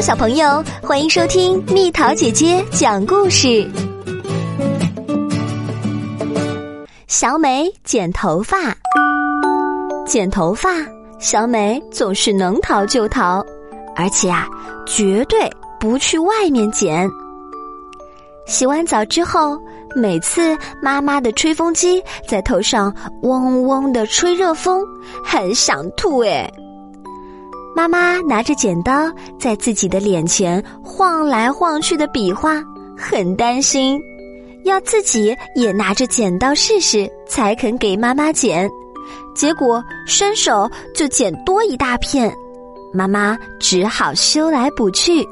小朋友，欢迎收听蜜桃姐姐讲故事。小美剪头发，剪头发，小美总是能逃就逃，而且啊，绝对不去外面剪。洗完澡之后，每次妈妈的吹风机在头上嗡嗡的吹热风，很想吐哎。妈妈拿着剪刀在自己的脸前晃来晃去的比划，很担心，要自己也拿着剪刀试试才肯给妈妈剪。结果伸手就剪多一大片，妈妈只好修来补去，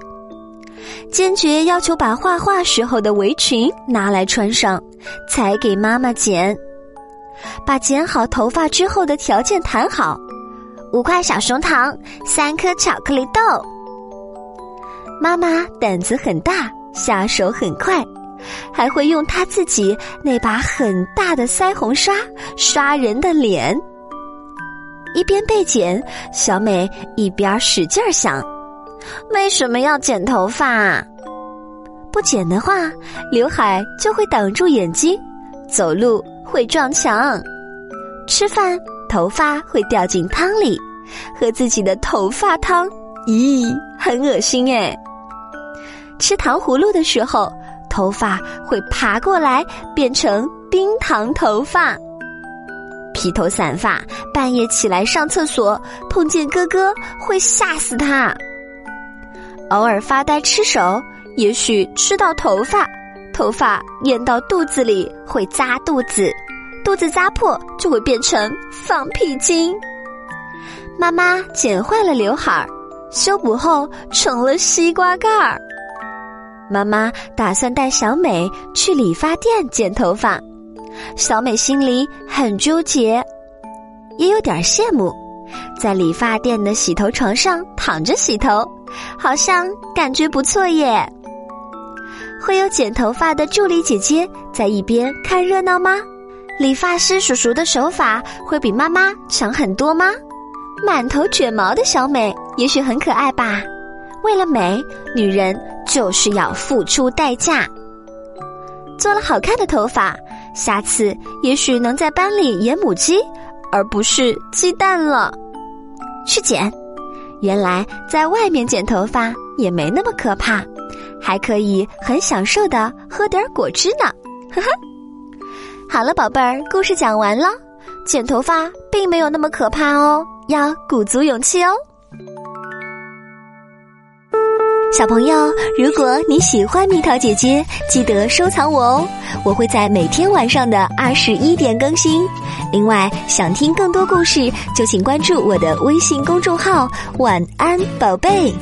坚决要求把画画时候的围裙拿来穿上，才给妈妈剪。把剪好头发之后的条件谈好。五块小熊糖，三颗巧克力豆。妈妈胆子很大，下手很快，还会用她自己那把很大的腮红刷刷人的脸。一边被剪，小美一边使劲儿想：为什么要剪头发？不剪的话，刘海就会挡住眼睛，走路会撞墙，吃饭。头发会掉进汤里，喝自己的头发汤，咦，很恶心哎！吃糖葫芦的时候，头发会爬过来变成冰糖头发。披头散发，半夜起来上厕所，碰见哥哥会吓死他。偶尔发呆吃手，也许吃到头发，头发咽到肚子里会扎肚子。肚子扎破就会变成放屁精。妈妈剪坏了刘海儿，修补后成了西瓜盖儿。妈妈打算带小美去理发店剪头发，小美心里很纠结，也有点羡慕，在理发店的洗头床上躺着洗头，好像感觉不错耶。会有剪头发的助理姐姐在一边看热闹吗？理发师叔叔的手法会比妈妈强很多吗？满头卷毛的小美也许很可爱吧。为了美，女人就是要付出代价。做了好看的头发，下次也许能在班里演母鸡，而不是鸡蛋了。去剪，原来在外面剪头发也没那么可怕，还可以很享受的喝点果汁呢。呵呵。好了，宝贝儿，故事讲完了。剪头发并没有那么可怕哦，要鼓足勇气哦。小朋友，如果你喜欢蜜桃姐姐，记得收藏我哦，我会在每天晚上的二十一点更新。另外，想听更多故事，就请关注我的微信公众号“晚安宝贝”。